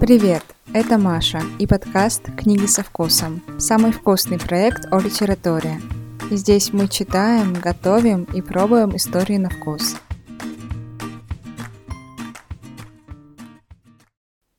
Привет, это Маша и подкаст «Книги со вкусом» – самый вкусный проект о литературе. Здесь мы читаем, готовим и пробуем истории на вкус.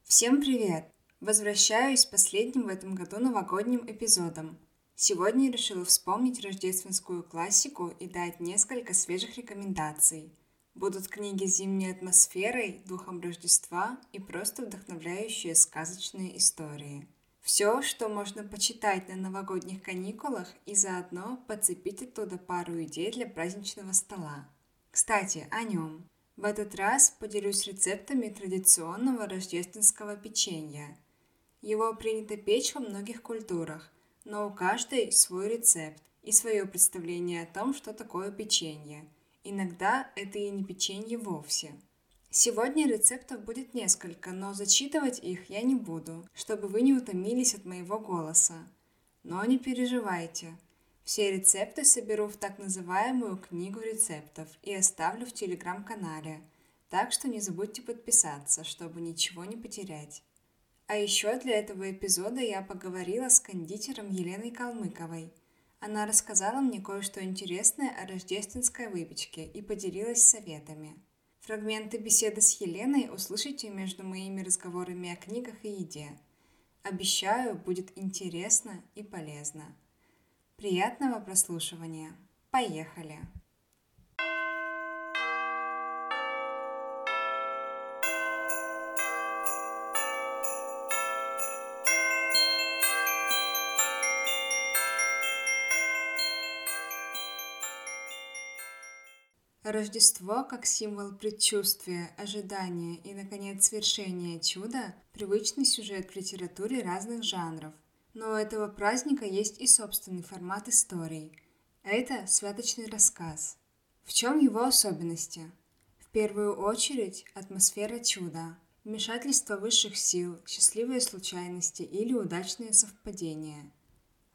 Всем привет! Возвращаюсь с последним в этом году новогодним эпизодом. Сегодня решила вспомнить рождественскую классику и дать несколько свежих рекомендаций – Будут книги с зимней атмосферой, духом Рождества и просто вдохновляющие сказочные истории. Все, что можно почитать на новогодних каникулах и заодно подцепить оттуда пару идей для праздничного стола. Кстати, о нем. В этот раз поделюсь рецептами традиционного рождественского печенья. Его принято печь во многих культурах, но у каждой свой рецепт и свое представление о том, что такое печенье – Иногда это и не печенье вовсе. Сегодня рецептов будет несколько, но зачитывать их я не буду, чтобы вы не утомились от моего голоса. Но не переживайте. Все рецепты соберу в так называемую книгу рецептов и оставлю в телеграм-канале, так что не забудьте подписаться, чтобы ничего не потерять. А еще для этого эпизода я поговорила с кондитером Еленой Калмыковой – она рассказала мне кое-что интересное о рождественской выпечке и поделилась советами. Фрагменты беседы с Еленой услышите между моими разговорами о книгах и еде. Обещаю, будет интересно и полезно. Приятного прослушивания. Поехали! Рождество как символ предчувствия, ожидания и, наконец, свершения чуда – привычный сюжет в литературе разных жанров. Но у этого праздника есть и собственный формат истории. Это святочный рассказ. В чем его особенности? В первую очередь атмосфера чуда, вмешательство высших сил, счастливые случайности или удачные совпадения –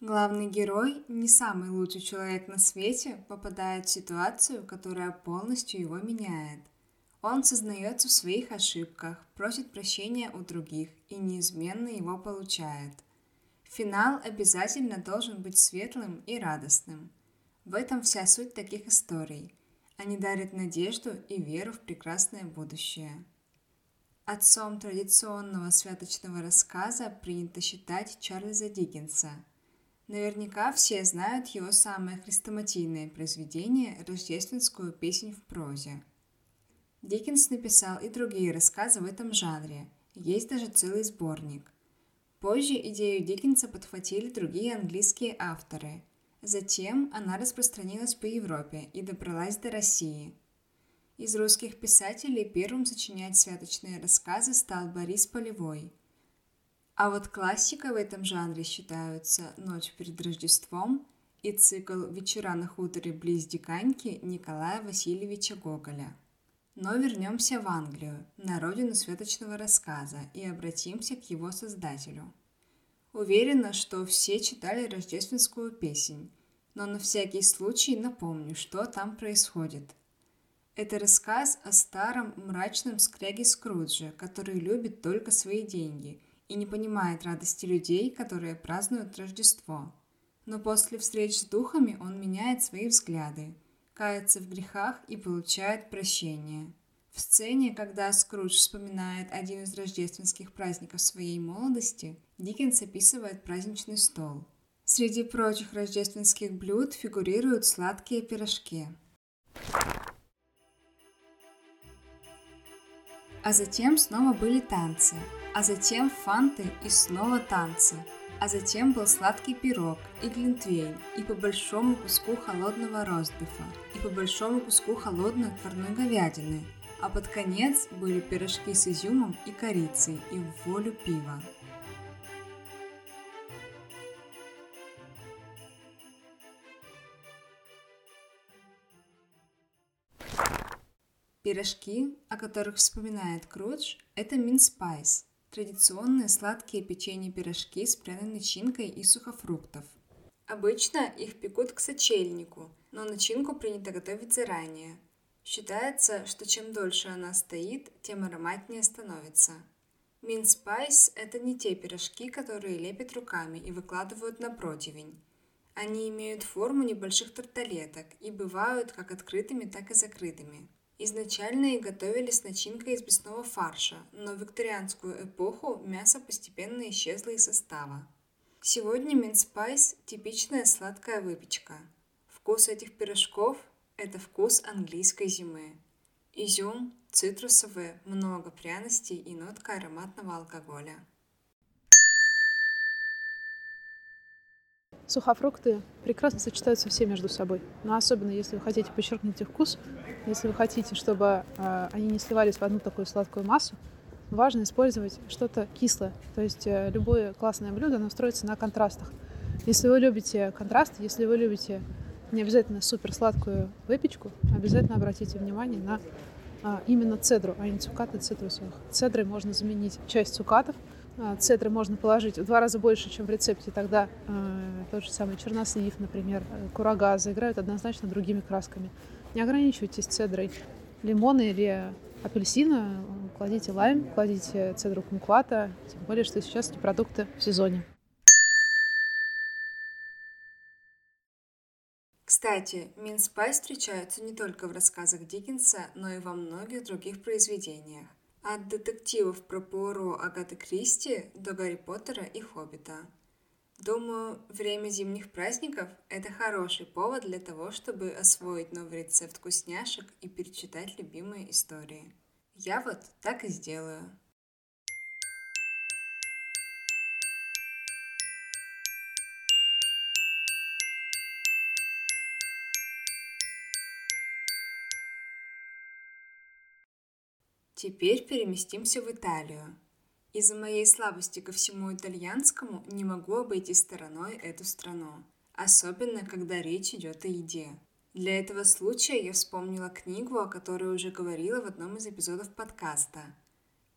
Главный герой, не самый лучший человек на свете, попадает в ситуацию, которая полностью его меняет. Он сознается в своих ошибках, просит прощения у других и неизменно его получает. Финал обязательно должен быть светлым и радостным. В этом вся суть таких историй. Они дарят надежду и веру в прекрасное будущее. Отцом традиционного святочного рассказа принято считать Чарльза Диккенса – Наверняка все знают его самое хрестоматийное произведение «Рождественскую песнь в прозе». Диккенс написал и другие рассказы в этом жанре, есть даже целый сборник. Позже идею Диккенса подхватили другие английские авторы. Затем она распространилась по Европе и добралась до России. Из русских писателей первым сочинять святочные рассказы стал Борис Полевой – а вот классикой в этом жанре считаются «Ночь перед Рождеством» и цикл «Вечера на хуторе близ Диканьки» Николая Васильевича Гоголя. Но вернемся в Англию, на родину светочного рассказа, и обратимся к его создателю. Уверена, что все читали рождественскую песнь, но на всякий случай напомню, что там происходит. Это рассказ о старом мрачном скряге Скрудже, который любит только свои деньги – и не понимает радости людей, которые празднуют Рождество. Но после встреч с духами он меняет свои взгляды, кается в грехах и получает прощение. В сцене, когда Скрудж вспоминает один из рождественских праздников своей молодости, Диккенс описывает праздничный стол. Среди прочих рождественских блюд фигурируют сладкие пирожки. А затем снова были танцы – а затем фанты и снова танцы. А затем был сладкий пирог и глинтвейн, и по большому куску холодного ростбифа, и по большому куску холодной отварной говядины. А под конец были пирожки с изюмом и корицей и в волю пива. Пирожки, о которых вспоминает Скрудж, это mince pies, Традиционные сладкие печенье-пирожки с пряной начинкой из сухофруктов. Обычно их пекут к сочельнику, но начинку принято готовить заранее. Считается, что чем дольше она стоит, тем ароматнее становится. Mince pies – это не те пирожки, которые лепят руками и выкладывают на противень. Они имеют форму небольших тарталеток и бывают как открытыми, так и закрытыми. Изначально их готовили с начинкой из мясного фарша, но в викторианскую эпоху мясо постепенно исчезло из состава. Сегодня mince pies – типичная сладкая выпечка. Вкус этих пирожков – это вкус английской зимы. Изюм, цитрусовые, много пряностей и нотка ароматного алкоголя. Сухофрукты прекрасно сочетаются все между собой, но особенно если вы хотите подчеркнуть их вкус, если вы хотите, чтобы э, они не сливались в одну такую сладкую массу, важно использовать что-то кислое. То есть э, любое классное блюдо, оно строится на контрастах. Если вы любите контраст, если вы любите не обязательно супер сладкую выпечку, обязательно обратите внимание на а, именно цедру, а не цукаты цитрусовых. Цедрой можно заменить часть цукатов, цедры можно положить в два раза больше, чем в рецепте, тогда э, тот же самый чернослив, например, э, курага заиграют однозначно другими красками. Не ограничивайтесь цедрой лимона или апельсина, кладите лайм, кладите цедру кумквата, тем более, что сейчас эти продукты в сезоне. Кстати, Минспай встречаются не только в рассказах Диккенса, но и во многих других произведениях. От детективов про Пуаро Агаты Кристи до Гарри Поттера и Хоббита. Думаю, время зимних праздников – это хороший повод для того, чтобы освоить новый рецепт вкусняшек и перечитать любимые истории. Я вот так и сделаю. Теперь переместимся в Италию. Из-за моей слабости ко всему итальянскому не могу обойти стороной эту страну, особенно когда речь идет о еде. Для этого случая я вспомнила книгу, о которой уже говорила в одном из эпизодов подкаста.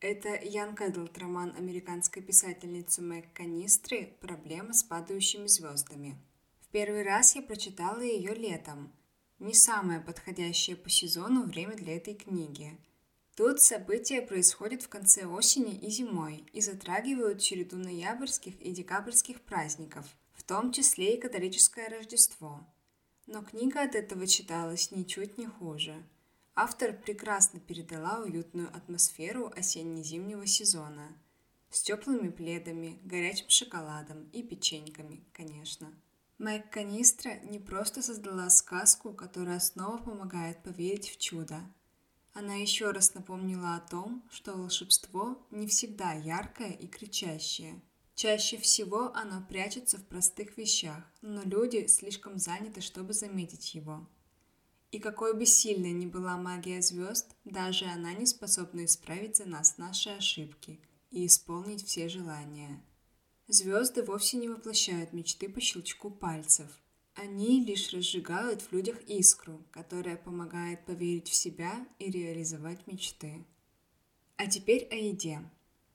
Это Ян Кэдлт, роман американской писательницы Мэг Канистры «Проблема с падающими звездами». В первый раз я прочитала ее летом. Не самое подходящее по сезону время для этой книги – Тут события происходят в конце осени и зимой и затрагивают череду ноябрьских и декабрьских праздников, в том числе и католическое Рождество. Но книга от этого читалась ничуть не хуже. Автор прекрасно передала уютную атмосферу осенне-зимнего сезона с теплыми пледами, горячим шоколадом и печеньками, конечно. Мэг Канистра не просто создала сказку, которая снова помогает поверить в чудо, она еще раз напомнила о том, что волшебство не всегда яркое и кричащее. Чаще всего оно прячется в простых вещах, но люди слишком заняты, чтобы заметить его. И какой бы сильной ни была магия звезд, даже она не способна исправить за нас наши ошибки и исполнить все желания. Звезды вовсе не воплощают мечты по щелчку пальцев – они лишь разжигают в людях искру, которая помогает поверить в себя и реализовать мечты. А теперь о еде.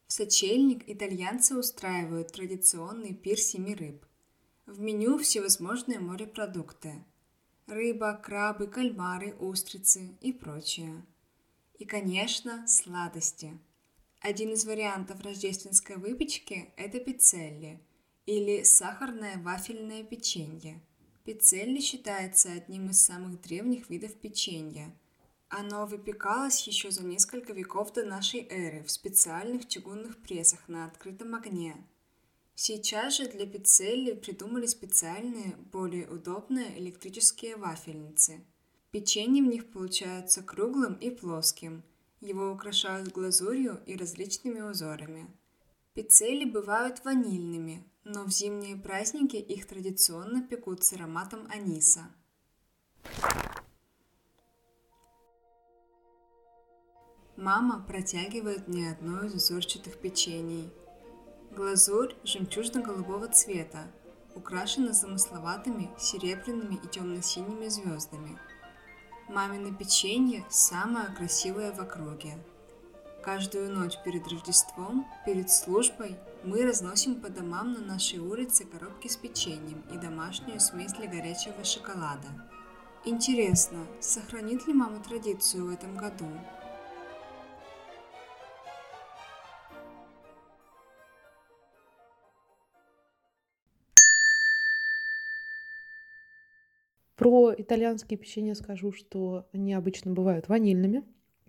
В сочельник итальянцы устраивают традиционный пир семи рыб. В меню всевозможные морепродукты. Рыба, крабы, кальмары, устрицы и прочее. И, конечно, сладости. Один из вариантов рождественской выпечки – это пиццелли или сахарное вафельное печенье – Пиццелли считается одним из самых древних видов печенья. Оно выпекалось еще за несколько веков до нашей эры в специальных чугунных прессах на открытом огне. Сейчас же для пиццелли придумали специальные, более удобные электрические вафельницы. Печенье в них получается круглым и плоским. Его украшают глазурью и различными узорами. Пиццели бывают ванильными, но в зимние праздники их традиционно пекут с ароматом аниса. Мама протягивает мне одно из узорчатых печений. Глазурь жемчужно-голубого цвета, украшена замысловатыми серебряными и темно-синими звездами. Мамино печенье самое красивое в округе. Каждую ночь перед Рождеством, перед службой, мы разносим по домам на нашей улице коробки с печеньем и домашнюю смесь для горячего шоколада. Интересно, сохранит ли мама традицию в этом году? Про итальянские печенья скажу, что они обычно бывают ванильными,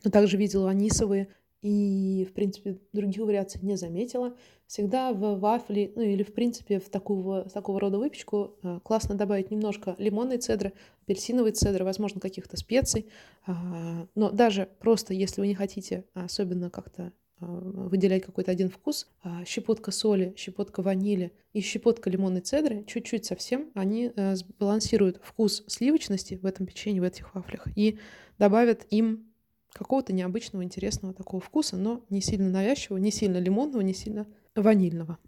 но также видела анисовые и, в принципе, других вариаций не заметила. Всегда в вафли, ну или, в принципе, в такого, такого рода выпечку э, классно добавить немножко лимонной цедры, апельсиновой цедры, возможно, каких-то специй. А, но даже просто, если вы не хотите особенно как-то а, выделять какой-то один вкус, а, щепотка соли, щепотка ванили и щепотка лимонной цедры, чуть-чуть совсем, они э, сбалансируют вкус сливочности в этом печенье, в этих вафлях и добавят им какого-то необычного, интересного такого вкуса, но не сильно навязчивого, не сильно лимонного, не сильно ванильного.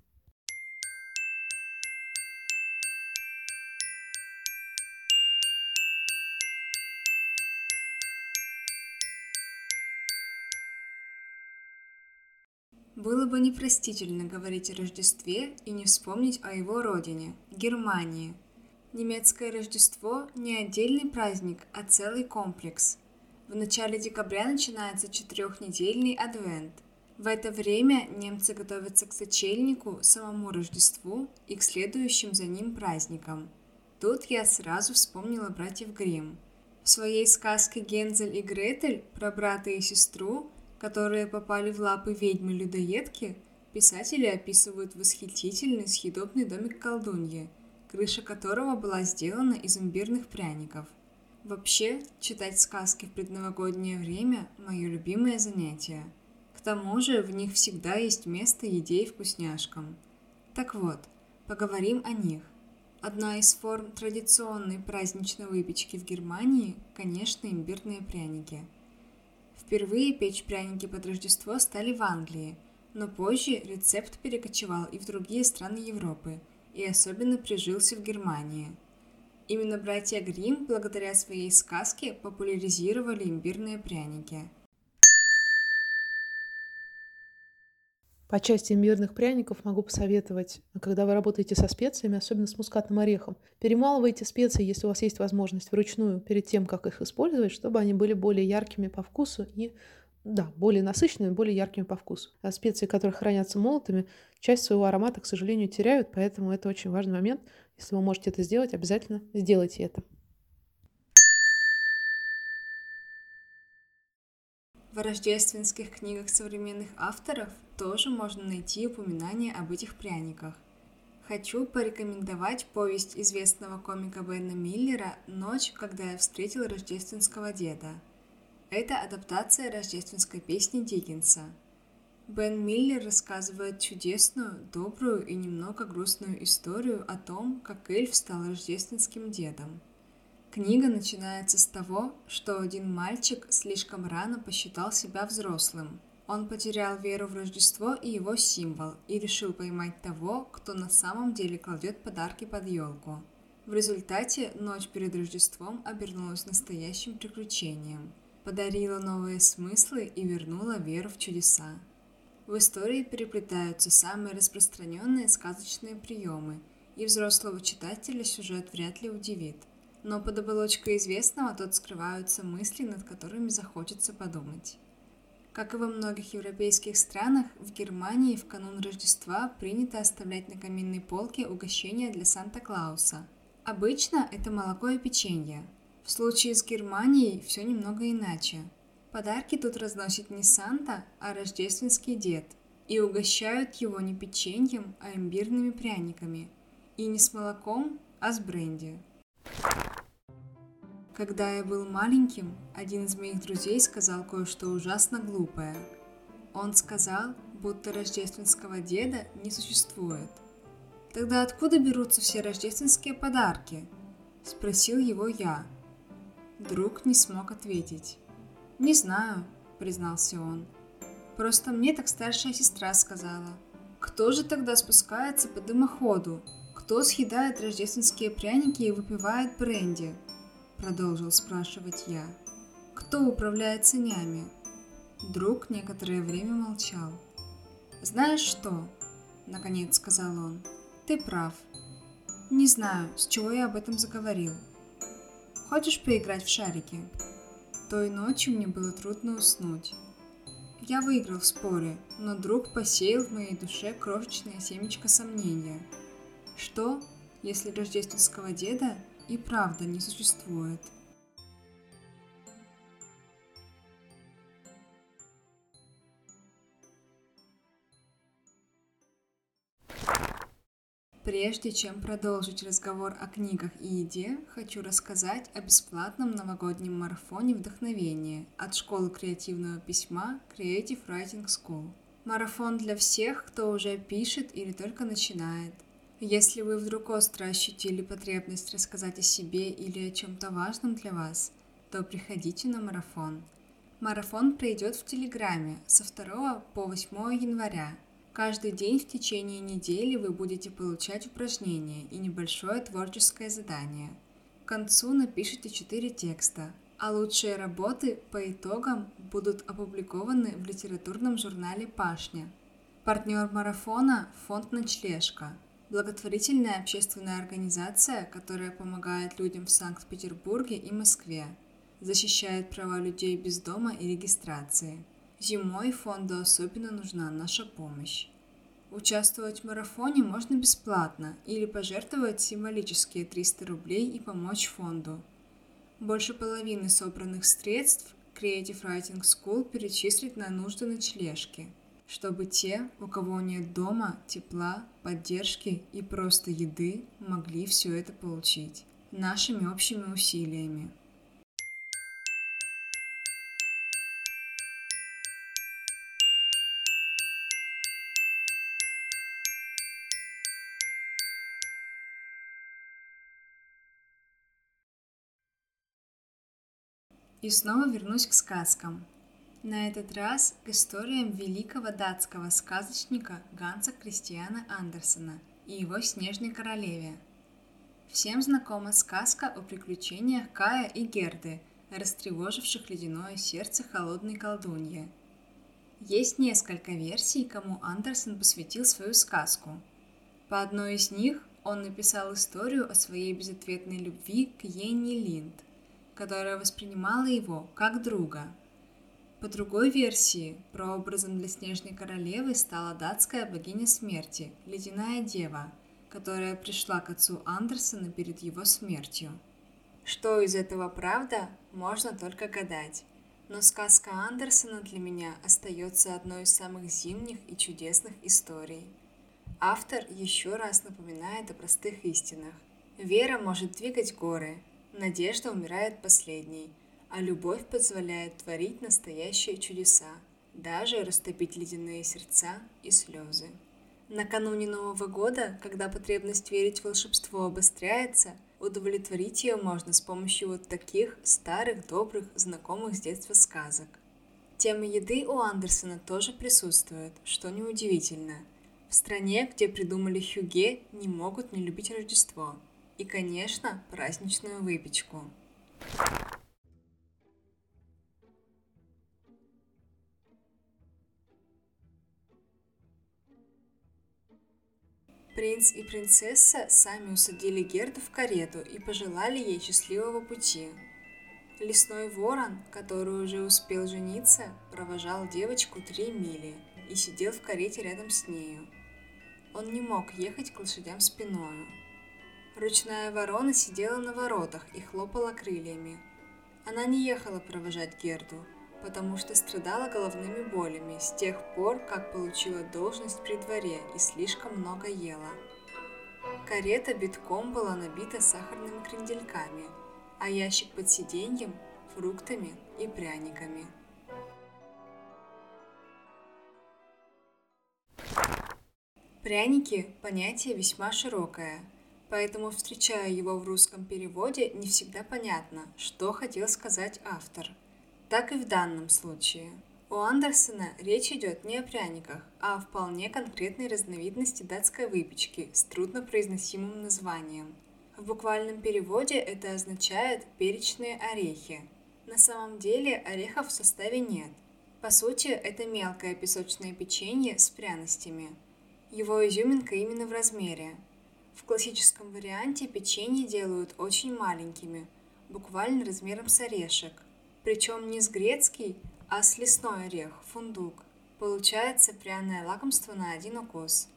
Было бы непростительно говорить о Рождестве и не вспомнить о его родине – Германии. Немецкое Рождество – не отдельный праздник, а целый комплекс – в начале декабря начинается четырехнедельный адвент. В это время немцы готовятся к сочельнику, самому Рождеству и к следующим за ним праздникам. Тут я сразу вспомнила братьев Гримм. В своей сказке «Гензель и Гретель» про брата и сестру, которые попали в лапы ведьмы-людоедки, писатели описывают восхитительный съедобный домик колдуньи, крыша которого была сделана из имбирных пряников. Вообще, читать сказки в предновогоднее время – мое любимое занятие. К тому же в них всегда есть место еде и вкусняшкам. Так вот, поговорим о них. Одна из форм традиционной праздничной выпечки в Германии – конечно, имбирные пряники. Впервые печь пряники под Рождество стали в Англии, но позже рецепт перекочевал и в другие страны Европы, и особенно прижился в Германии – Именно братья Грим, благодаря своей сказке, популяризировали имбирные пряники. По части имбирных пряников могу посоветовать, когда вы работаете со специями, особенно с мускатным орехом, перемалывайте специи, если у вас есть возможность, вручную перед тем, как их использовать, чтобы они были более яркими по вкусу и да, более насыщенными, более яркими по вкусу. А специи, которые хранятся молотыми, часть своего аромата, к сожалению, теряют, поэтому это очень важный момент. Если вы можете это сделать, обязательно сделайте это. В рождественских книгах современных авторов тоже можно найти упоминания об этих пряниках. Хочу порекомендовать повесть известного комика Бена Миллера «Ночь, когда я встретил рождественского деда», это адаптация рождественской песни Диккенса. Бен Миллер рассказывает чудесную, добрую и немного грустную историю о том, как эльф стал рождественским дедом. Книга начинается с того, что один мальчик слишком рано посчитал себя взрослым. Он потерял веру в Рождество и его символ и решил поймать того, кто на самом деле кладет подарки под елку. В результате ночь перед Рождеством обернулась настоящим приключением – подарила новые смыслы и вернула веру в чудеса. В истории переплетаются самые распространенные сказочные приемы, и взрослого читателя сюжет вряд ли удивит. Но под оболочкой известного тут скрываются мысли, над которыми захочется подумать. Как и во многих европейских странах, в Германии в канун Рождества принято оставлять на каминной полке угощения для Санта-Клауса. Обычно это молоко и печенье, в случае с Германией все немного иначе. Подарки тут разносит не Санта, а рождественский дед. И угощают его не печеньем, а имбирными пряниками. И не с молоком, а с бренди. Когда я был маленьким, один из моих друзей сказал кое-что ужасно глупое. Он сказал, будто рождественского деда не существует. Тогда откуда берутся все рождественские подарки? Спросил его я. Друг не смог ответить. «Не знаю», — признался он. «Просто мне так старшая сестра сказала. Кто же тогда спускается по дымоходу? Кто съедает рождественские пряники и выпивает бренди?» Продолжил спрашивать я. «Кто управляет санями?» Друг некоторое время молчал. «Знаешь что?» — наконец сказал он. «Ты прав. Не знаю, с чего я об этом заговорил. Хочешь поиграть в шарики? Той ночью мне было трудно уснуть. Я выиграл в споре, но друг посеял в моей душе крошечное семечко сомнения. Что, если рождественского деда и правда не существует. Прежде чем продолжить разговор о книгах и еде, хочу рассказать о бесплатном новогоднем марафоне вдохновения от школы креативного письма Creative Writing School. Марафон для всех, кто уже пишет или только начинает. Если вы вдруг остро ощутили потребность рассказать о себе или о чем-то важном для вас, то приходите на марафон. Марафон пройдет в Телеграме со 2 по 8 января Каждый день в течение недели вы будете получать упражнения и небольшое творческое задание. К концу напишите 4 текста, а лучшие работы по итогам будут опубликованы в литературном журнале «Пашня». Партнер марафона – фонд «Ночлежка», благотворительная общественная организация, которая помогает людям в Санкт-Петербурге и Москве, защищает права людей без дома и регистрации – Зимой фонду особенно нужна наша помощь. Участвовать в марафоне можно бесплатно или пожертвовать символические 300 рублей и помочь фонду. Больше половины собранных средств Creative Writing School перечислит на нужды ночлежки, чтобы те, у кого нет дома, тепла, поддержки и просто еды, могли все это получить нашими общими усилиями. И снова вернусь к сказкам. На этот раз к историям великого датского сказочника Ганса Кристиана Андерсена и его «Снежной королеве». Всем знакома сказка о приключениях Кая и Герды, растревоживших ледяное сердце холодной колдуньи. Есть несколько версий, кому Андерсен посвятил свою сказку. По одной из них он написал историю о своей безответной любви к Йенни Линд, которая воспринимала его как друга. По другой версии, прообразом для Снежной Королевы стала датская богиня смерти, Ледяная Дева, которая пришла к отцу Андерсона перед его смертью. Что из этого правда, можно только гадать. Но сказка Андерсона для меня остается одной из самых зимних и чудесных историй. Автор еще раз напоминает о простых истинах. Вера может двигать горы, Надежда умирает последней, а любовь позволяет творить настоящие чудеса, даже растопить ледяные сердца и слезы. Накануне Нового года, когда потребность верить в волшебство обостряется, удовлетворить ее можно с помощью вот таких старых, добрых, знакомых с детства сказок. Тема еды у Андерсона тоже присутствует, что неудивительно. В стране, где придумали хюге, не могут не любить Рождество – и, конечно, праздничную выпечку. Принц и принцесса сами усадили Герду в карету и пожелали ей счастливого пути. Лесной ворон, который уже успел жениться, провожал девочку три мили и сидел в карете рядом с нею. Он не мог ехать к лошадям спиною, Ручная ворона сидела на воротах и хлопала крыльями. Она не ехала провожать Герду, потому что страдала головными болями с тех пор, как получила должность при дворе и слишком много ела. Карета битком была набита сахарными крендельками, а ящик под сиденьем – фруктами и пряниками. Пряники – понятие весьма широкое – Поэтому, встречая его в русском переводе, не всегда понятно, что хотел сказать автор. Так и в данном случае. У Андерсона речь идет не о пряниках, а о вполне конкретной разновидности датской выпечки с труднопроизносимым названием. В буквальном переводе это означает «перечные орехи». На самом деле орехов в составе нет. По сути, это мелкое песочное печенье с пряностями. Его изюминка именно в размере – в классическом варианте печенье делают очень маленькими, буквально размером с орешек. Причем не с грецкий, а с лесной орех, фундук. Получается пряное лакомство на один укус.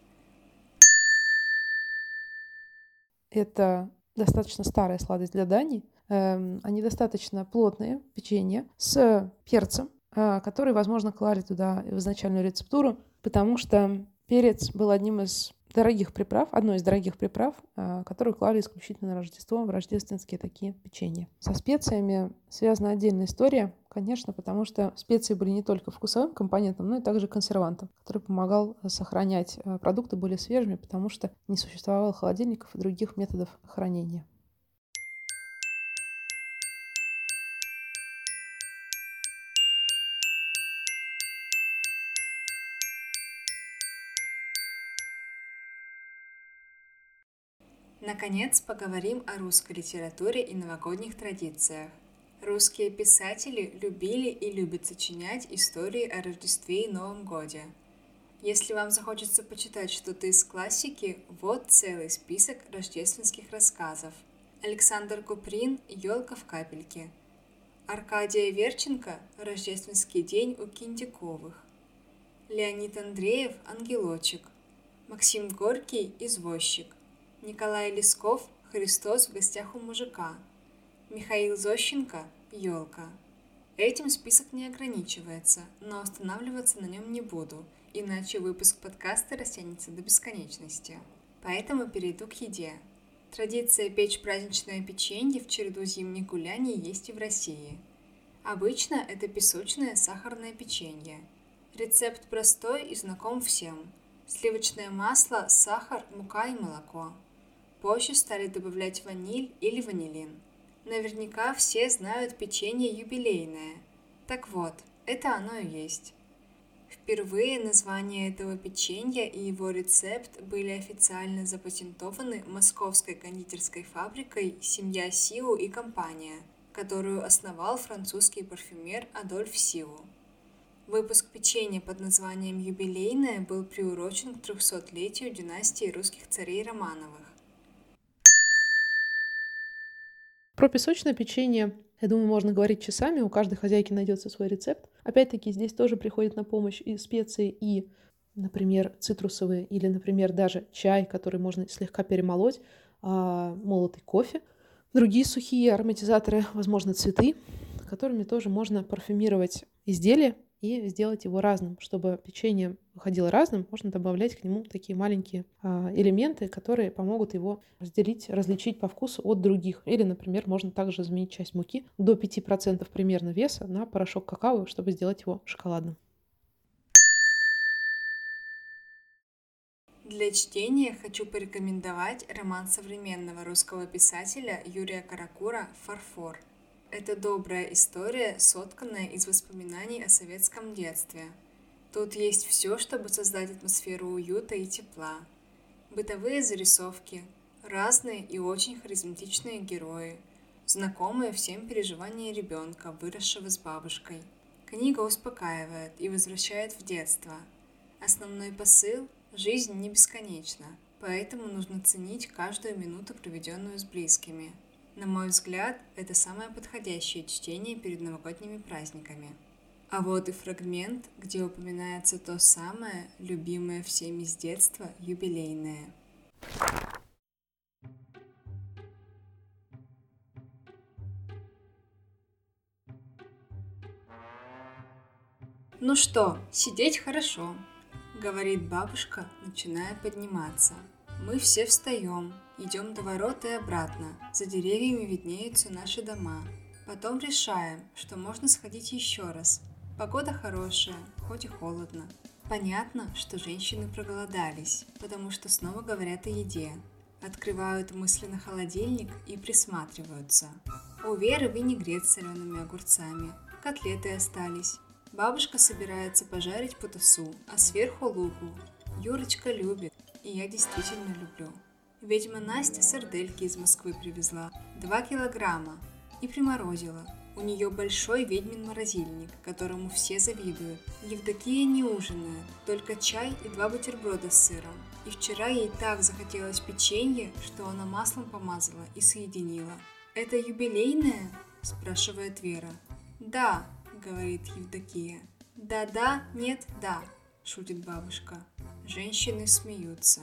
Это достаточно старая сладость для Дании. Эм, они достаточно плотные, печенье, с перцем, э, который, возможно, клали туда в изначальную рецептуру, потому что перец был одним из дорогих приправ, одной из дорогих приправ, э, которую клали исключительно на Рождество, в рождественские такие печенья. Со специями связана отдельная история, конечно, потому что специи были не только вкусовым компонентом, но и также консервантом, который помогал сохранять э, продукты более свежими, потому что не существовало холодильников и других методов хранения. Наконец, поговорим о русской литературе и новогодних традициях. Русские писатели любили и любят сочинять истории о Рождестве и Новом Годе. Если вам захочется почитать что-то из классики, вот целый список рождественских рассказов. Александр Куприн «Елка в капельке», Аркадия Верченко «Рождественский день у Киндиковых», Леонид Андреев «Ангелочек», Максим Горький «Извозчик», Николай Лесков «Христос в гостях у мужика», Михаил Зощенко «Елка». Этим список не ограничивается, но останавливаться на нем не буду, иначе выпуск подкаста растянется до бесконечности. Поэтому перейду к еде. Традиция печь праздничное печенье в череду зимних гуляний есть и в России. Обычно это песочное сахарное печенье. Рецепт простой и знаком всем. Сливочное масло, сахар, мука и молоко – Позже стали добавлять ваниль или ванилин. Наверняка все знают печенье юбилейное. Так вот, это оно и есть. Впервые название этого печенья и его рецепт были официально запатентованы московской кондитерской фабрикой «Семья Сиу и компания», которую основал французский парфюмер Адольф Сиу. Выпуск печенья под названием «Юбилейное» был приурочен к 300-летию династии русских царей Романовых. Про песочное печенье, я думаю, можно говорить часами, у каждой хозяйки найдется свой рецепт. Опять-таки, здесь тоже приходит на помощь и специи, и, например, цитрусовые, или, например, даже чай, который можно слегка перемолоть, а, молотый кофе. Другие сухие ароматизаторы, возможно, цветы, которыми тоже можно парфюмировать изделие и сделать его разным. Чтобы печенье выходило разным, можно добавлять к нему такие маленькие а, элементы, которые помогут его разделить, различить по вкусу от других. Или, например, можно также заменить часть муки до 5% примерно веса на порошок какао, чтобы сделать его шоколадным. Для чтения хочу порекомендовать роман современного русского писателя Юрия Каракура «Фарфор». Это добрая история, сотканная из воспоминаний о советском детстве. Тут есть все, чтобы создать атмосферу уюта и тепла. Бытовые зарисовки, разные и очень харизматичные герои, знакомые всем переживания ребенка, выросшего с бабушкой. Книга успокаивает и возвращает в детство. Основной посыл – жизнь не бесконечна, поэтому нужно ценить каждую минуту, проведенную с близкими – на мой взгляд, это самое подходящее чтение перед новогодними праздниками. А вот и фрагмент, где упоминается то самое, любимое всеми с детства, юбилейное. «Ну что, сидеть хорошо», — говорит бабушка, начиная подниматься. Мы все встаем, идем до ворот и обратно. За деревьями виднеются наши дома. Потом решаем, что можно сходить еще раз. Погода хорошая, хоть и холодно. Понятно, что женщины проголодались, потому что снова говорят о еде. Открывают мысленно холодильник и присматриваются. У Веры винегрет с солеными огурцами. Котлеты остались. Бабушка собирается пожарить потасу, а сверху луку. Юрочка любит, и я действительно люблю. Ведьма Настя сардельки из Москвы привезла, 2 килограмма, и приморозила. У нее большой ведьмин морозильник, которому все завидуют. Евдокия не ужинает, только чай и два бутерброда с сыром. И вчера ей так захотелось печенье, что она маслом помазала и соединила. «Это юбилейное?» – спрашивает Вера. «Да», – говорит Евдокия. «Да-да, нет, да», – шутит бабушка. Женщины смеются.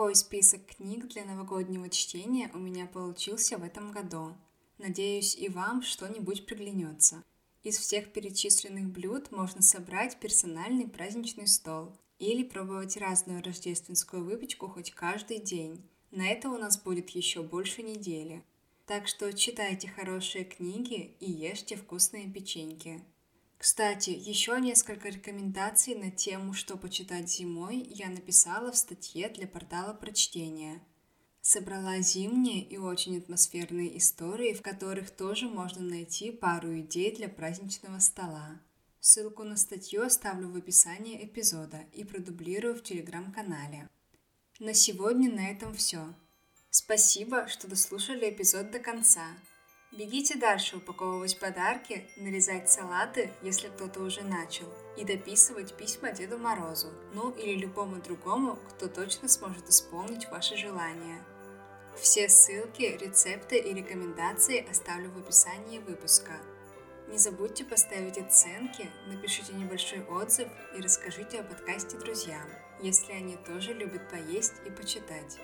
Такой список книг для новогоднего чтения у меня получился в этом году. Надеюсь, и вам что-нибудь приглянется. Из всех перечисленных блюд можно собрать персональный праздничный стол или пробовать разную рождественскую выпечку хоть каждый день. На это у нас будет еще больше недели. Так что читайте хорошие книги и ешьте вкусные печеньки. Кстати, еще несколько рекомендаций на тему, что почитать зимой, я написала в статье для портала прочтения. Собрала зимние и очень атмосферные истории, в которых тоже можно найти пару идей для праздничного стола. Ссылку на статью оставлю в описании эпизода и продублирую в телеграм-канале. На сегодня на этом все. Спасибо, что дослушали эпизод до конца. Бегите дальше упаковывать подарки, нарезать салаты, если кто-то уже начал, и дописывать письма Деду Морозу, ну или любому другому, кто точно сможет исполнить ваши желания. Все ссылки, рецепты и рекомендации оставлю в описании выпуска. Не забудьте поставить оценки, напишите небольшой отзыв и расскажите о подкасте друзьям, если они тоже любят поесть и почитать.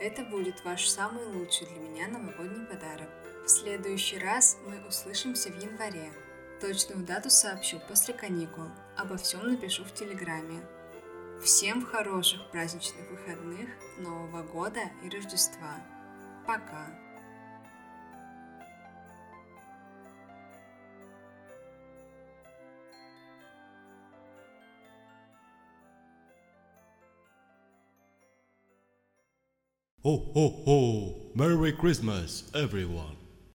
Это будет ваш самый лучший для меня новогодний подарок. В следующий раз мы услышимся в январе. Точную дату сообщу после каникул. Обо всем напишу в Телеграме. Всем хороших праздничных выходных, Нового года и Рождества. Пока. Ho, ho, ho! Merry Christmas, everyone!